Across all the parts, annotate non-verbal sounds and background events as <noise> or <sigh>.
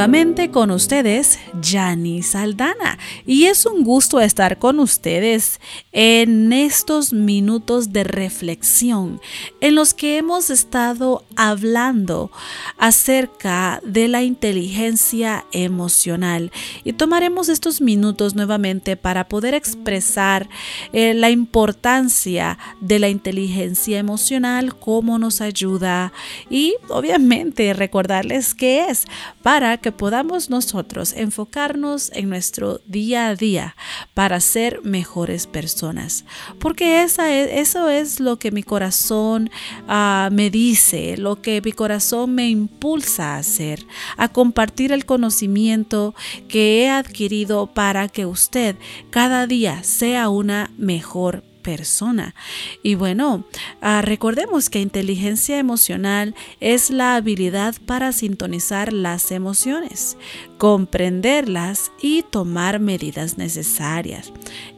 nuevamente con ustedes, Yani Saldana. Y es un gusto estar con ustedes en estos minutos de reflexión en los que hemos estado hablando acerca de la inteligencia emocional. Y tomaremos estos minutos nuevamente para poder expresar eh, la importancia de la inteligencia emocional, cómo nos ayuda y obviamente recordarles qué es para que podamos nosotros enfocarnos en nuestro día a día para ser mejores personas. Porque esa eso es lo que mi corazón ah, me dice, que mi corazón me impulsa a hacer, a compartir el conocimiento que he adquirido para que usted cada día sea una mejor persona. Y bueno, ah, recordemos que inteligencia emocional es la habilidad para sintonizar las emociones, comprenderlas y tomar medidas necesarias.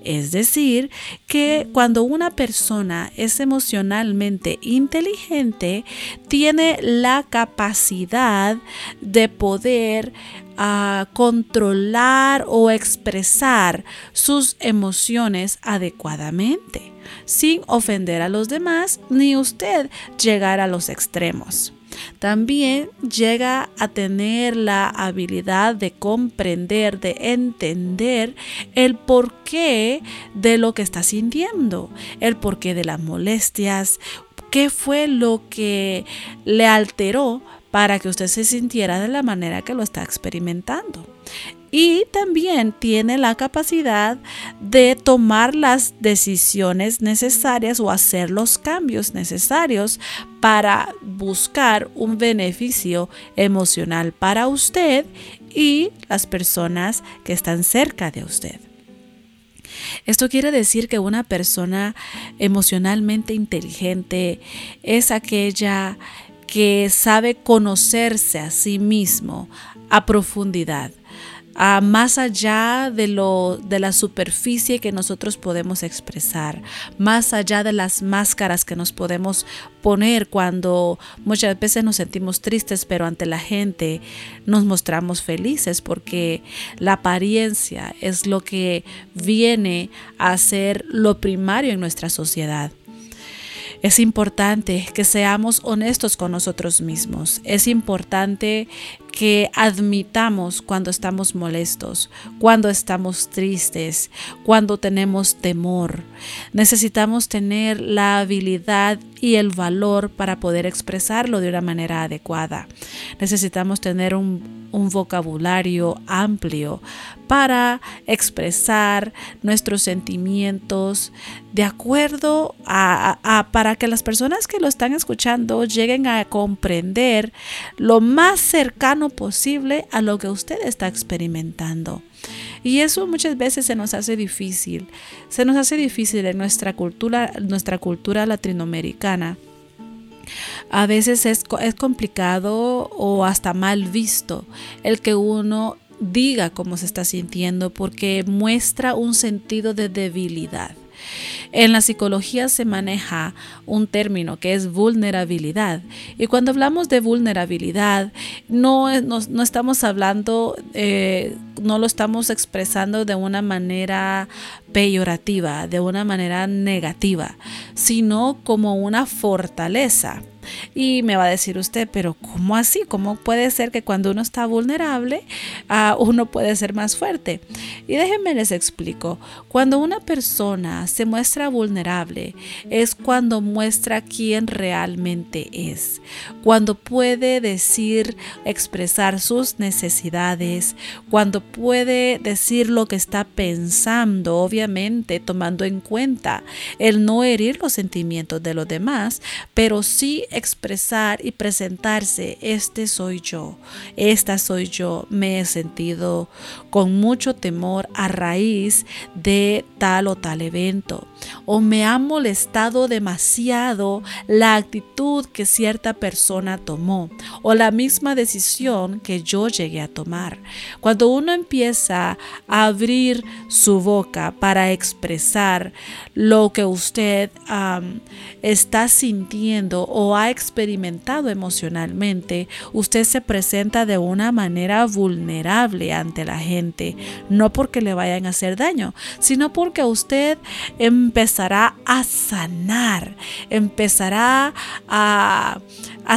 Es decir, que cuando una persona es emocionalmente inteligente, tiene la capacidad de poder a controlar o expresar sus emociones adecuadamente, sin ofender a los demás ni usted llegar a los extremos. También llega a tener la habilidad de comprender, de entender el porqué de lo que está sintiendo, el porqué de las molestias, qué fue lo que le alteró para que usted se sintiera de la manera que lo está experimentando. Y también tiene la capacidad de tomar las decisiones necesarias o hacer los cambios necesarios para buscar un beneficio emocional para usted y las personas que están cerca de usted. Esto quiere decir que una persona emocionalmente inteligente es aquella que sabe conocerse a sí mismo a profundidad, a más allá de lo de la superficie que nosotros podemos expresar, más allá de las máscaras que nos podemos poner cuando muchas veces nos sentimos tristes, pero ante la gente nos mostramos felices porque la apariencia es lo que viene a ser lo primario en nuestra sociedad. Es importante que seamos honestos con nosotros mismos. Es importante que admitamos cuando estamos molestos, cuando estamos tristes, cuando tenemos temor. Necesitamos tener la habilidad y el valor para poder expresarlo de una manera adecuada. Necesitamos tener un, vocabulario amplio para expresar nuestros sentimientos de acuerdo a, para que las personas que lo están escuchando lleguen a comprender lo más cercano posible a lo que usted está experimentando. Y eso muchas veces se nos hace difícil. Se nos hace difícil en nuestra cultura, nuestra cultura latinoamericana. A veces es, es complicado o hasta mal visto el que uno diga cómo se está sintiendo porque muestra un sentido de debilidad. En la psicología se maneja un término que es vulnerabilidad. Y cuando hablamos de vulnerabilidad, no, no, estamos hablando, eh, no lo estamos expresando de una manera peyorativa, de una manera negativa, sino como una fortaleza Y me va a decir usted, pero ¿cómo así? ¿Cómo puede ser que cuando uno está vulnerable, uh, uno puede ser más fuerte? Y déjenme les explico. Cuando una persona se muestra vulnerable, es cuando muestra quién realmente es. Cuando puede decir, expresar sus necesidades, cuando puede decir lo que está pensando, obviamente tomando en cuenta el no herir los sentimientos de los demás, pero sí expresar y presentarse, este soy yo, esta soy yo, me he sentido con mucho temor a raíz de tal o tal evento, o me ha molestado demasiado la actitud que cierta persona tomó, o la misma decisión que yo llegué a tomar. Cuando uno empieza a abrir su boca para expresar lo que usted está sintiendo o ha experimentado emocionalmente, usted se presenta de una manera vulnerable ante la gente, no porque le vayan a hacer daño, sino porque usted empezará a sanar, empezará a a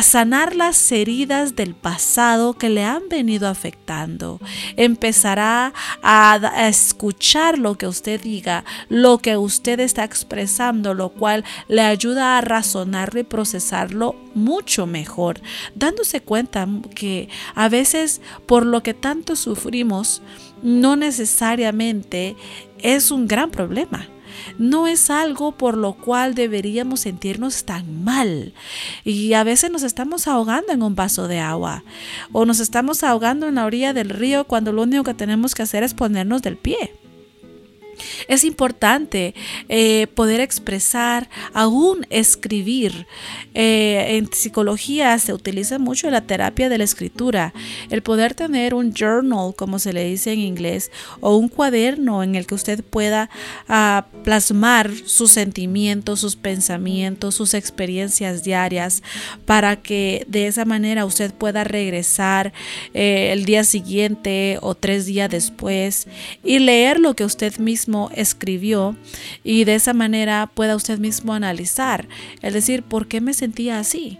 sanar las heridas del pasado que le han venido afectando. Empezará a, escuchar lo que usted diga, lo que usted está expresando, lo cual le ayuda a razonarlo y procesarlo mucho mejor, dándose cuenta que a veces por lo que tanto sufrimos, no necesariamente es un gran problema no es algo por lo cual deberíamos sentirnos tan mal. Y a veces nos estamos ahogando en un vaso de agua o nos estamos ahogando en la orilla del río cuando lo único que tenemos que hacer es ponernos del pie. Es importante eh, poder expresar, aún escribir. Eh, en psicología se utiliza mucho la terapia de la escritura, el poder tener un journal, como se le dice en inglés, o un cuaderno en el que usted pueda ah, plasmar sus sentimientos, sus pensamientos, sus experiencias diarias, para que de esa manera usted pueda regresar eh, el día siguiente o tres días después y leer lo que usted mismo escribió y de esa manera pueda usted mismo analizar, es decir, ¿por qué me sentía así?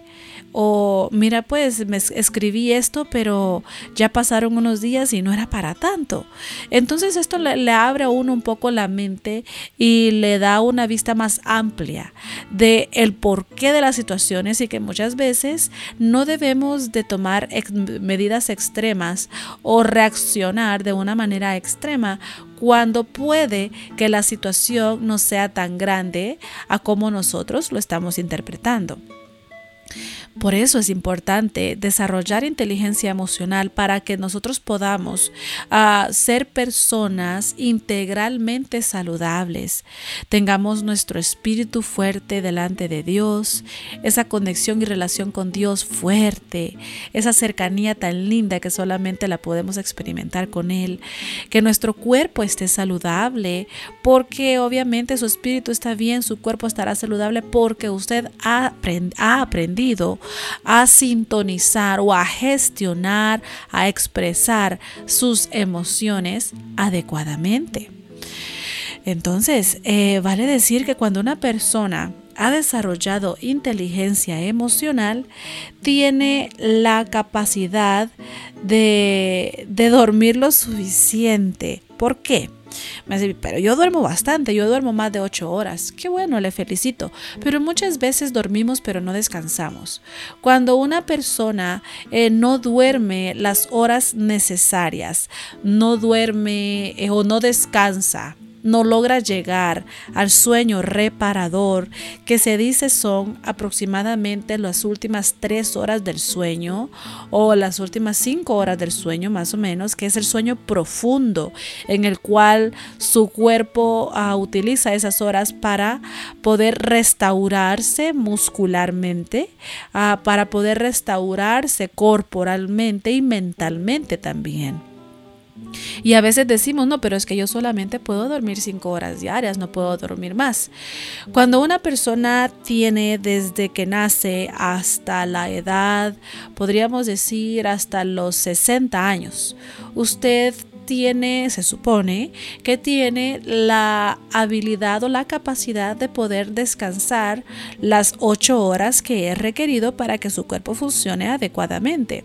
O mira, pues me escribí esto, pero ya pasaron unos días y no era para tanto. Entonces esto le, abre a uno un poco la mente y le da una vista más amplia de el porqué de las situaciones y que muchas veces no debemos de tomar medidas extremas o reaccionar de una manera extrema cuando puede que la situación no sea tan grande a como nosotros lo estamos interpretando. Por eso es importante desarrollar inteligencia emocional para que nosotros podamos ah, ser personas integralmente saludables, tengamos nuestro espíritu fuerte delante de Dios, esa conexión y relación con Dios fuerte, esa cercanía tan linda que solamente la podemos experimentar con Él, que nuestro cuerpo esté saludable, porque obviamente su espíritu está bien, su cuerpo estará saludable porque usted ha, ha aprendido a sintonizar o a gestionar, a expresar sus emociones adecuadamente. Entonces, eh, vale decir que cuando una persona ha desarrollado inteligencia emocional, tiene la capacidad de, de dormir lo suficiente. ¿Por qué? Me dice, pero yo duermo bastante, yo duermo más de ocho horas. Qué bueno, le felicito. Pero muchas veces dormimos pero no descansamos. Cuando una persona eh, no duerme las horas necesarias, no duerme eh, o no descansa, no logra llegar al sueño reparador, que se dice son aproximadamente las últimas tres horas del sueño o las últimas cinco horas del sueño más o menos, que es el sueño profundo en el cual su cuerpo ah, utiliza esas horas para poder restaurarse muscularmente, ah, para poder restaurarse corporalmente y mentalmente también. Y a veces decimos, no, pero es que yo solamente puedo dormir cinco horas diarias, no puedo dormir más. Cuando una persona tiene desde que nace hasta la edad, podríamos decir hasta los 60 años, usted tiene, se supone, que tiene la habilidad o la capacidad de poder descansar las ocho horas que es requerido para que su cuerpo funcione adecuadamente.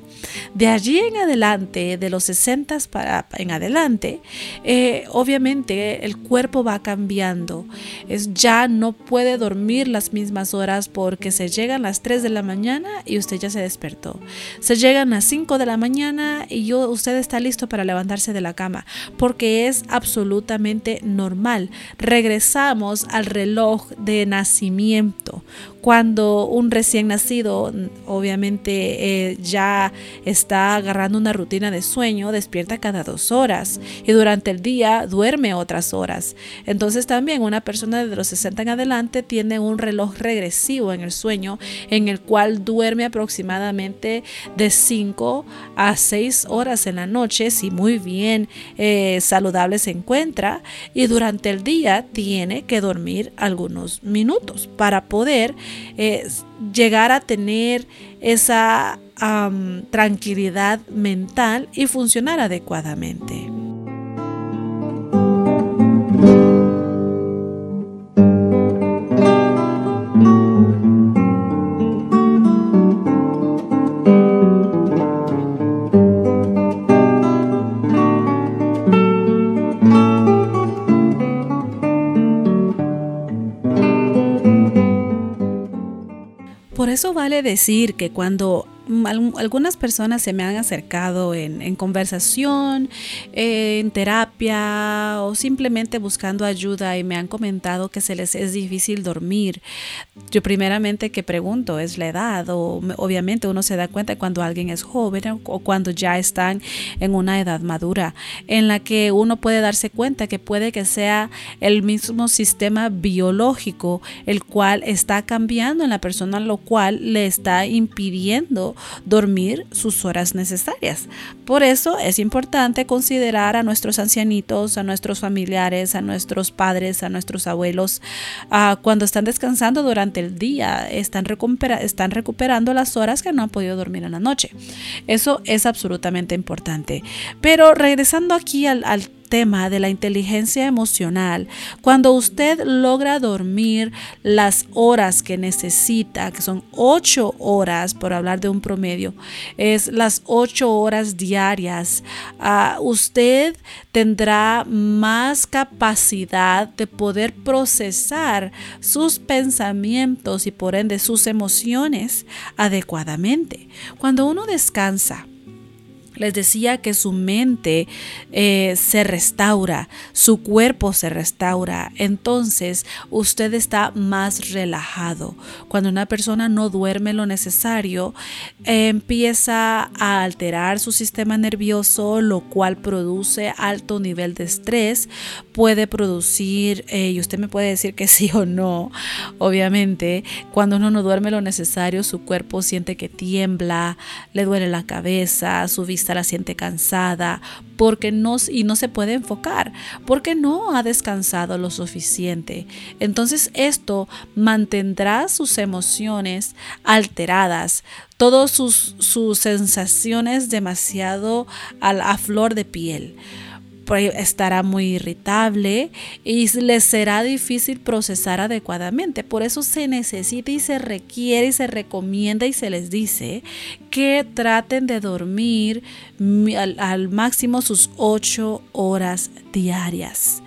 De allí en adelante, de los 60 para en adelante, eh, obviamente el cuerpo va cambiando. Es, ya no puede dormir las mismas horas porque se llegan las 3 de la mañana y usted ya se despertó. Se llegan las 5 de la mañana y yo, usted está listo para levantarse de la cama, porque es absolutamente normal. Regresamos al reloj de nacimiento. Cuando un recién nacido obviamente eh, ya está agarrando una rutina de sueño, despierta cada dos horas y durante el día duerme otras horas. Entonces también una persona de los 60 en adelante tiene un reloj regresivo en el sueño en el cual duerme aproximadamente de 5 a 6 horas en la noche si muy bien eh, saludable se encuentra y durante el día tiene que dormir algunos minutos para poder llegar a tener esa tranquilidad mental y funcionar adecuadamente. Por eso vale decir que cuando algunas personas se me han acercado en, conversación, en terapia o simplemente buscando ayuda y me han comentado que se les es difícil dormir. Yo primeramente que pregunto es la edad o obviamente uno se da cuenta cuando alguien es joven o cuando ya están en una edad madura en la que uno puede darse cuenta que puede que sea el mismo sistema biológico el cual está cambiando en la persona lo cual le está impidiendo dormir sus horas necesarias. Por eso es importante considerar a nuestros ancianitos, a nuestros familiares, a nuestros padres, a nuestros abuelos, cuando están descansando durante el día, están, están recuperando las horas que no han podido dormir en la noche. Eso es absolutamente importante. Pero regresando aquí al, al tema de la inteligencia emocional, cuando usted logra dormir las horas que necesita, que son ocho horas, por hablar de un promedio, es las ocho horas diarias, ah, usted tendrá más capacidad de poder procesar sus pensamientos y por ende sus emociones adecuadamente. Cuando uno descansa, les decía que su mente eh, se restaura, su cuerpo se restaura. Entonces usted está más relajado. Cuando una persona no duerme lo necesario, empieza a alterar su sistema nervioso, lo cual produce alto nivel de estrés. Puede producir, eh, y usted me puede decir que <laughs> sí o no, obviamente, cuando uno no duerme lo necesario, su cuerpo siente que tiembla, le duele la cabeza, su vista la siente cansada, porque no, y no se puede enfocar, porque no ha descansado lo suficiente. Entonces esto mantendrá sus emociones alteradas, todas sus, sus sensaciones demasiado a, a flor de piel estará muy irritable y les será difícil procesar adecuadamente. Por eso se necesita y se requiere y se recomienda y se les dice que traten de dormir al, al máximo sus ocho horas diarias.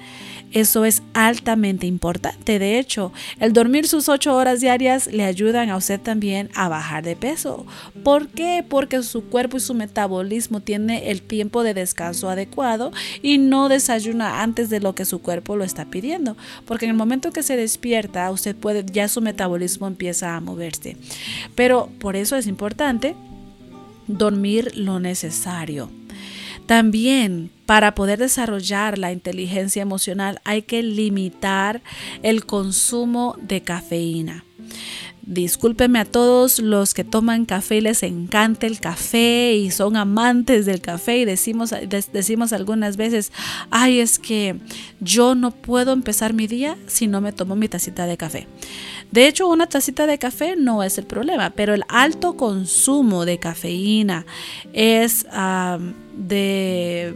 Eso es altamente importante. De hecho, el dormir sus ocho horas diarias le ayudan a usted también a bajar de peso. ¿Por qué? Porque su cuerpo y su metabolismo tiene el tiempo de descanso adecuado y no desayuna antes de lo que su cuerpo lo está pidiendo. Porque en el momento que se despierta, usted puede, ya su metabolismo empieza a moverse. Pero por eso es importante dormir lo necesario. También para poder desarrollar la inteligencia emocional hay que limitar el consumo de cafeína. Discúlpenme a todos los que toman café y les encanta el café y son amantes del café y decimos, decimos algunas veces, ay, es que yo no puedo empezar mi día si no me tomo mi tacita de café. De hecho, una tacita de café no es el problema, pero el alto consumo de cafeína es de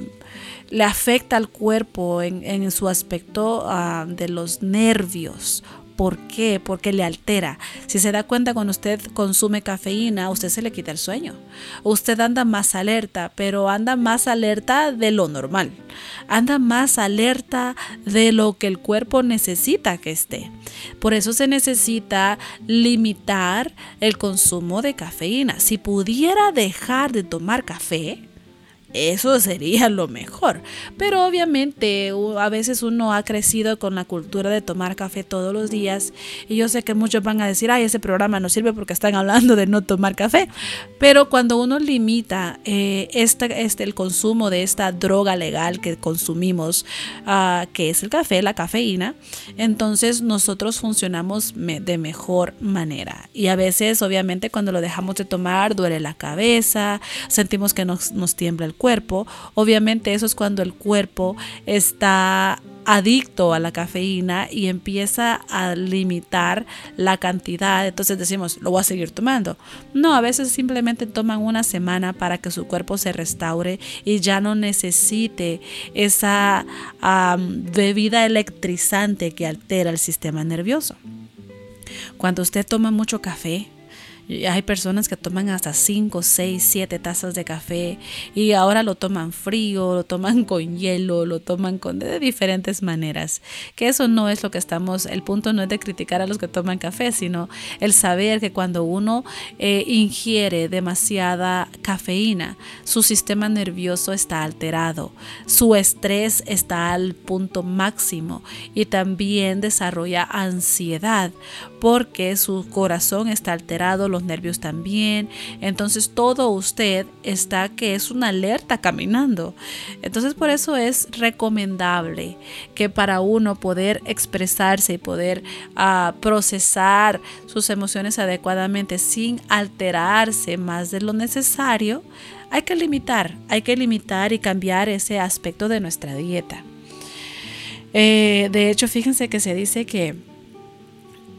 le afecta al cuerpo en, su aspecto de los nervios ¿Por qué? Porque le altera. Si se da cuenta cuando usted consume cafeína, usted se le quita el sueño. Usted anda más alerta, pero anda más alerta de lo normal. Anda más alerta de lo que el cuerpo necesita que esté. Por eso se necesita limitar el consumo de cafeína. Si pudiera dejar de tomar café, eso sería lo mejor. Pero obviamente a veces uno ha crecido con la cultura de tomar café todos los días y yo sé que muchos van a decir, ay, ese programa no sirve porque están hablando de no tomar café. Pero cuando uno limita este, este, el consumo de esta droga legal que consumimos, ah, que es el café, la cafeína, entonces nosotros funcionamos de mejor manera. Y a veces, obviamente, cuando lo dejamos de tomar, duele la cabeza, sentimos que nos, nos tiembla el cuerpo, obviamente eso es cuando el cuerpo está adicto a la cafeína y empieza a limitar la cantidad, entonces decimos, lo voy a seguir tomando. No, a veces simplemente toman una semana para que su cuerpo se restaure y ya no necesite esa bebida electrizante que altera el sistema nervioso. Cuando usted toma mucho café, hay personas que toman hasta 5, 6, 7 tazas de café y ahora lo toman frío, lo toman <laughs> con hielo, lo toman con de diferentes maneras. Que eso no es lo que estamos, el punto no es de criticar a los que toman café, sino el saber que cuando uno eh, ingiere demasiada cafeína, su sistema nervioso está alterado, su estrés está al punto máximo y también desarrolla ansiedad porque su corazón está alterado, los nervios también. Entonces todo usted está que es una alerta caminando. Entonces por eso es recomendable que para uno poder expresarse y poder ah, procesar sus emociones adecuadamente sin alterarse más de lo necesario, hay que limitar, hay que limitar y cambiar ese aspecto de nuestra dieta. Eh, de hecho, fíjense que se dice que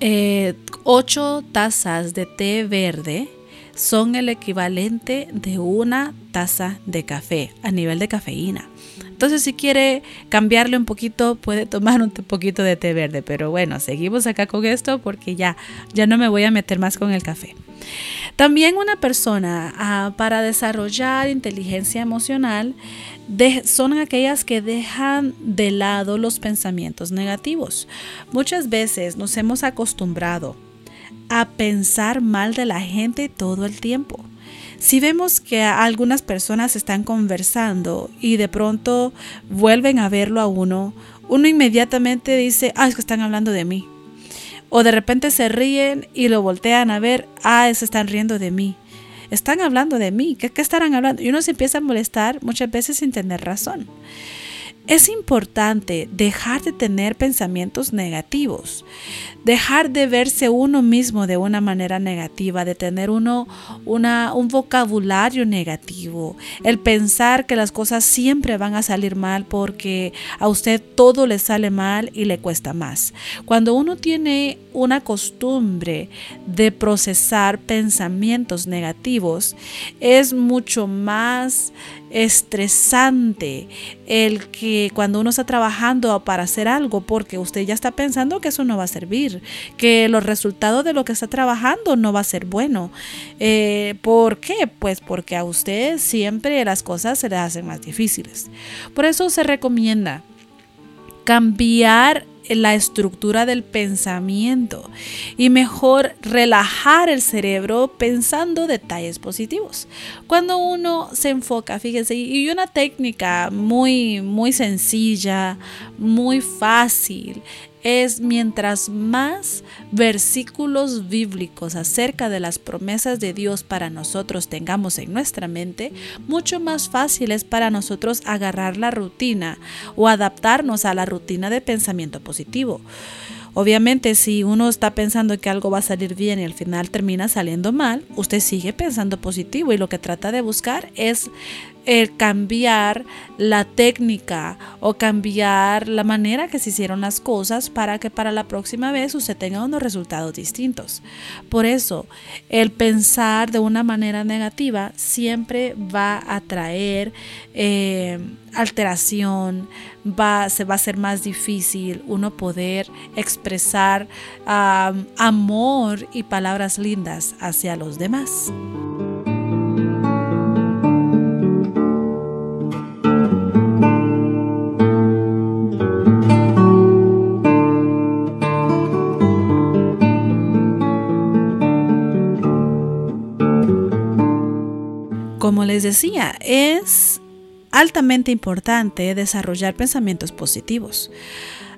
eh, 8 tazas de té verde son el equivalente de una taza de café a nivel de cafeína. Entonces, si quiere cambiarle un poquito, puede tomar un poquito de té verde. Pero bueno, seguimos acá con esto porque ya, ya no me voy a meter más con el café. También una persona ah, para desarrollar inteligencia emocional son aquellas que dejan de lado los pensamientos negativos. Muchas veces nos hemos acostumbrado a pensar mal de la gente todo el tiempo. Si vemos que algunas personas están conversando y de pronto vuelven a verlo a uno, uno inmediatamente dice, ah, es que están hablando de mí. O de repente se ríen y lo voltean a ver, ah, se están riendo de mí. Están hablando de mí, ¿qué, qué estarán hablando? Y uno se empieza a molestar muchas veces sin tener razón. Es importante dejar de tener pensamientos negativos, dejar de verse uno mismo de una manera negativa, de tener uno un vocabulario negativo, el pensar que las cosas siempre van a salir mal porque a usted todo le sale mal y le cuesta más. Cuando uno tiene una costumbre de procesar pensamientos negativos, es mucho más estresante el que cuando uno está trabajando para hacer algo porque usted ya está pensando que eso no va a servir, que los resultados de lo que está trabajando no va a ser bueno. Eh, ¿Por qué? Pues porque a usted siempre las cosas se le hacen más difíciles. Por eso se recomienda cambiar la estructura del pensamiento y mejor relajar el cerebro pensando detalles positivos. Cuando uno se enfoca, fíjense, y una técnica muy, muy sencilla, muy fácil, es mientras más versículos bíblicos acerca de las promesas de Dios para nosotros tengamos en nuestra mente, mucho más fácil es para nosotros agarrar la rutina o adaptarnos a la rutina de pensamiento positivo. Obviamente, si uno está pensando que algo va a salir bien y al final termina saliendo mal, usted sigue pensando positivo y lo que trata de buscar es el cambiar la técnica o cambiar la manera que se hicieron las cosas para que para la próxima vez usted tenga unos resultados distintos. Por eso, el pensar de una manera negativa siempre va a traer eh, alteración, va, se va a hacer más difícil uno poder expresar amor y palabras lindas hacia los demás. Como les decía, es altamente importante desarrollar pensamientos positivos.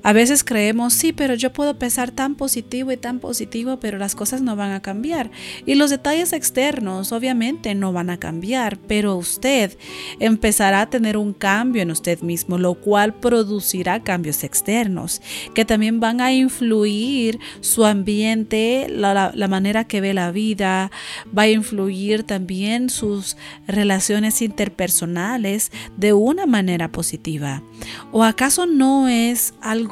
A veces creemos, sí, pero yo puedo pensar tan positivo y tan positivo, pero las cosas no van a cambiar. Y los detalles externos obviamente no van a cambiar, pero usted empezará a tener un cambio en usted mismo, lo cual producirá cambios externos, que también van a influir su ambiente, la, manera que ve la vida, va a influir también sus relaciones interpersonales de una manera positiva. ¿O acaso no es algo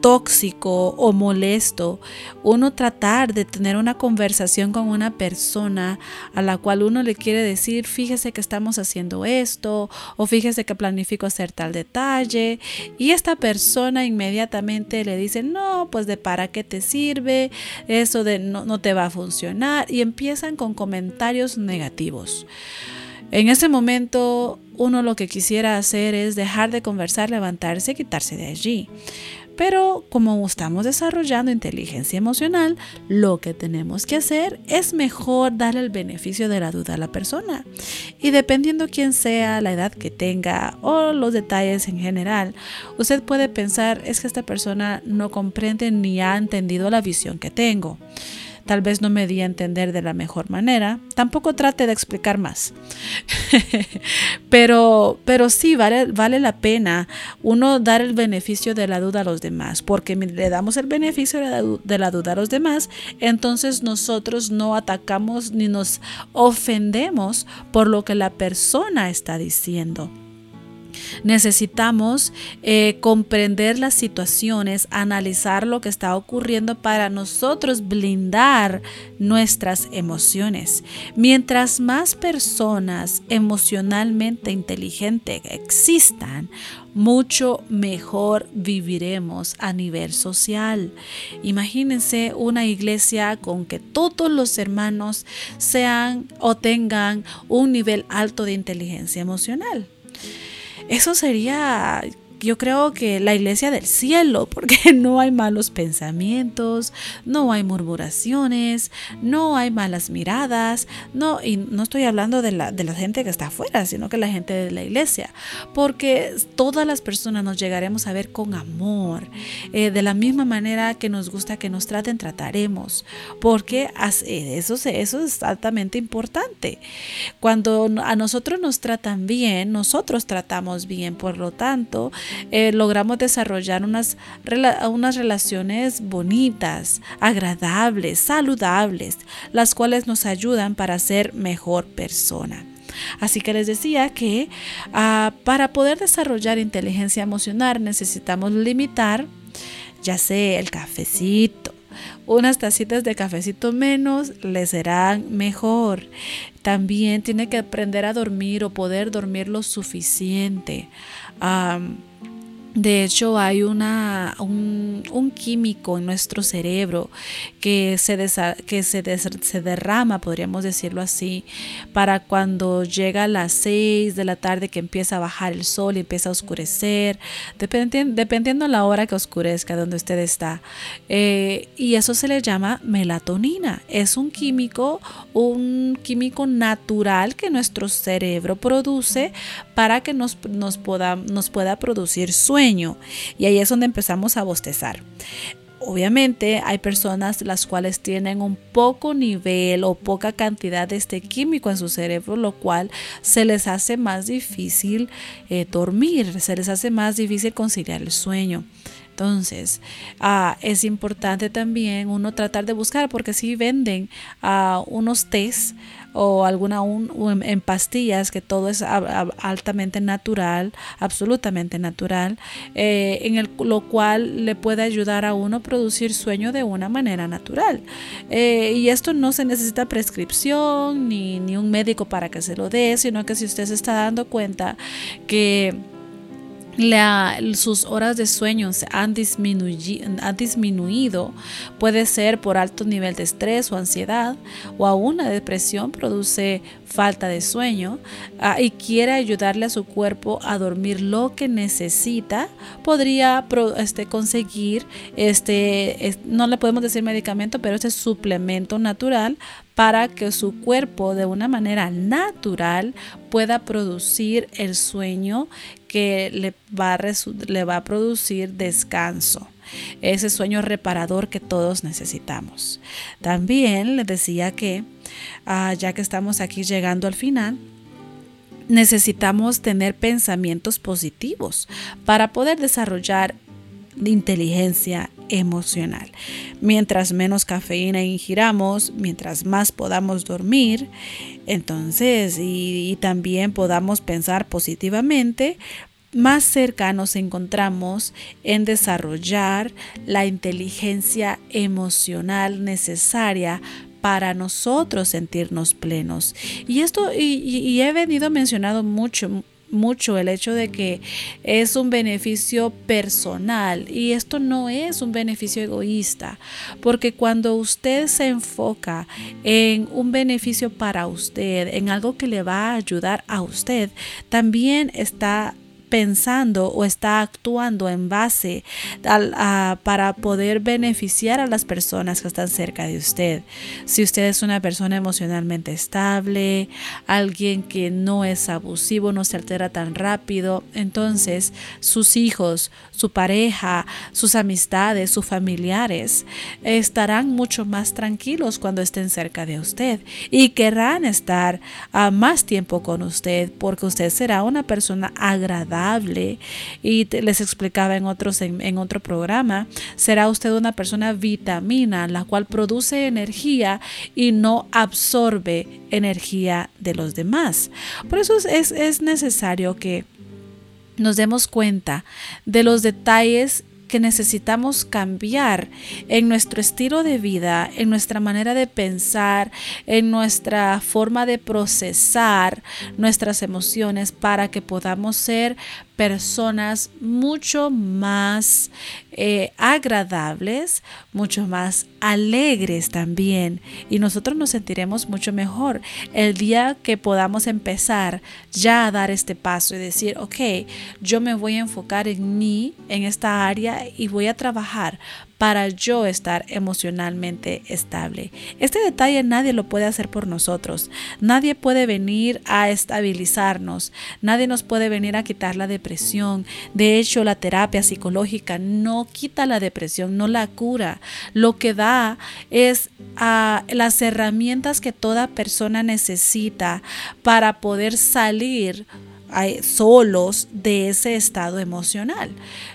tóxico o molesto, uno tratar de tener una conversación con una persona a la cual uno le quiere decir, fíjese que estamos haciendo esto o fíjese que planifico hacer tal detalle y esta persona inmediatamente le dice, no, pues de para qué te sirve, eso de no, no te va a funcionar y empiezan con comentarios negativos. En ese momento uno lo que quisiera hacer es dejar de conversar, levantarse y quitarse de allí. Pero como estamos desarrollando inteligencia emocional, lo que tenemos que hacer es mejor darle el beneficio de la duda a la persona. Y dependiendo quién sea, la edad que tenga o los detalles en general, usted puede pensar es que esta persona no comprende ni ha entendido la visión que tengo. Tal vez no me di a entender de la mejor manera. Tampoco trate de explicar más. <laughs> pero, pero sí vale, vale la pena uno dar el beneficio de la duda a los demás. Porque le damos el beneficio de la, de la duda a los demás, entonces nosotros no atacamos ni nos ofendemos por lo que la persona está diciendo. Necesitamos eh, comprender las situaciones, analizar lo que está ocurriendo para nosotros blindar nuestras emociones. Mientras más personas emocionalmente inteligentes existan, mucho mejor viviremos a nivel social. Imagínense una iglesia con que todos los hermanos sean o tengan un nivel alto de inteligencia emocional. Eso sería yo creo que la iglesia del cielo, <laughs> porque no hay malos pensamientos, no hay murmuraciones, no hay malas miradas, no, y no estoy hablando de la, de la gente que está afuera, sino que la gente de la iglesia, porque todas las personas nos llegaremos a ver con amor, eh, de la misma manera que nos gusta que nos traten, trataremos, porque eso, eso es altamente importante. Cuando a nosotros nos tratan bien, nosotros tratamos bien, por lo tanto, eh, logramos desarrollar unas, unas relaciones bonitas, agradables, saludables, las cuales nos ayudan para ser mejor persona. Así que les decía que ah, para poder desarrollar inteligencia emocional necesitamos limitar, ya sea el cafecito, unas tacitas de cafecito menos le serán mejor. También tiene que aprender a dormir o poder dormir lo suficiente. De hecho, hay una, un, químico en nuestro cerebro que, se, que se, se, derrama, podríamos decirlo así, para cuando llega a las 6 de la tarde que empieza a bajar el sol y empieza a oscurecer, dependiendo, dependiendo la hora que oscurezca donde usted está. Eh, y eso se le llama melatonina. Es un químico, un químico natural que nuestro cerebro produce para que nos, nos, nos pueda producir sueño y ahí es donde empezamos a bostezar. Obviamente hay personas las cuales tienen un poco nivel o poca cantidad de este químico en su cerebro, lo cual se les hace más difícil eh, dormir, se les hace más difícil conciliar el sueño. Entonces, ah, es importante también uno tratar de buscar, porque si venden a unos test o alguna en pastillas, que todo es altamente natural, absolutamente natural, eh, en el, lo cual le puede ayudar a uno a producir sueño de una manera natural. Eh, y esto no se necesita prescripción ni, ni un médico para que se lo dé, sino que si usted se está dando cuenta que sus horas de sueño han, disminuido, puede ser por alto nivel de estrés o ansiedad, o aún la depresión produce falta de sueño ah, y quiere ayudarle a su cuerpo a dormir lo que necesita, podría este, conseguir este, no le podemos decir medicamento, pero este suplemento natural para que su cuerpo de una manera natural pueda producir el sueño que le va a, le va a producir descanso ese sueño reparador que todos necesitamos. También les decía que, ah, ya que estamos aquí llegando al final, necesitamos tener pensamientos positivos para poder desarrollar inteligencia emocional. Mientras menos cafeína ingiramos, mientras más podamos dormir, entonces y, también podamos pensar positivamente, más cerca nos encontramos en desarrollar la inteligencia emocional necesaria para nosotros sentirnos plenos. Y esto, y, he venido mencionando mucho, mucho el hecho de que es un beneficio personal y esto no es un beneficio egoísta, porque cuando usted se enfoca en un beneficio para usted, en algo que le va a ayudar a usted, también está pensando o está actuando en base para poder beneficiar a las personas que están cerca de usted. Si usted es una persona emocionalmente estable, alguien que no es abusivo, no se altera tan rápido, entonces sus hijos, su pareja, sus amistades, sus familiares estarán mucho más tranquilos cuando estén cerca de usted y querrán estar a más tiempo con usted porque usted será una persona agradable y les explicaba en, otros, en, otro programa, será usted una persona vitamina, la cual produce energía y no absorbe energía de los demás. Por eso es, es necesario que nos demos cuenta de los detalles que necesitamos cambiar en nuestro estilo de vida, en nuestra manera de pensar, en nuestra forma de procesar nuestras emociones para que podamos ser personas mucho más eh, agradables, mucho más alegres también. Y nosotros nos sentiremos mucho mejor el día que podamos empezar ya a dar este paso y decir, ok, yo me voy a enfocar en mí, en esta área y voy a trabajar para yo estar emocionalmente estable. Este detalle nadie lo puede hacer por nosotros. Nadie puede venir a estabilizarnos. Nadie nos puede venir a quitar la depresión. De hecho, la terapia psicológica no quita la depresión, no la cura. Lo que da es ah, las herramientas que toda persona necesita para poder salir solos de ese estado emocional.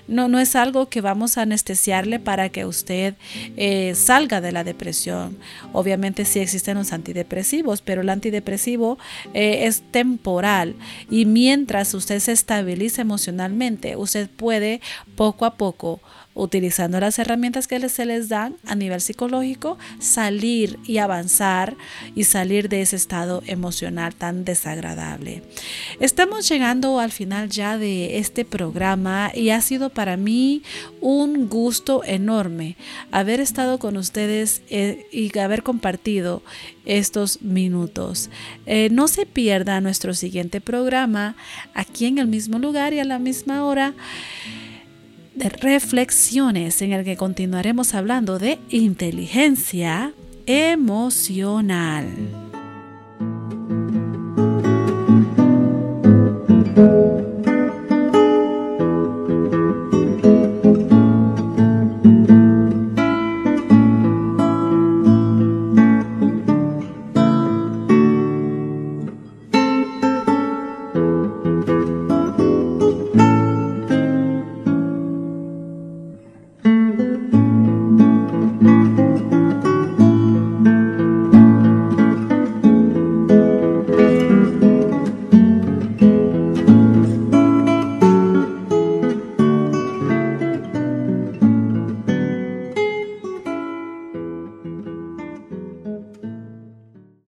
No, no es algo que vamos a anestesiarle para que usted eh, salga de la depresión. Obviamente sí existen los antidepresivos, pero el antidepresivo eh, es temporal y mientras usted se estabiliza emocionalmente, usted puede poco a poco utilizando las herramientas que se les dan a nivel psicológico, salir y avanzar y salir de ese estado emocional tan desagradable. Estamos llegando al final ya de este programa y ha sido para mí un gusto enorme haber estado con ustedes eh, y haber compartido estos minutos. Eh, no se pierda nuestro siguiente programa aquí en el mismo lugar y a la misma hora reflexiones en el que continuaremos hablando de inteligencia emocional.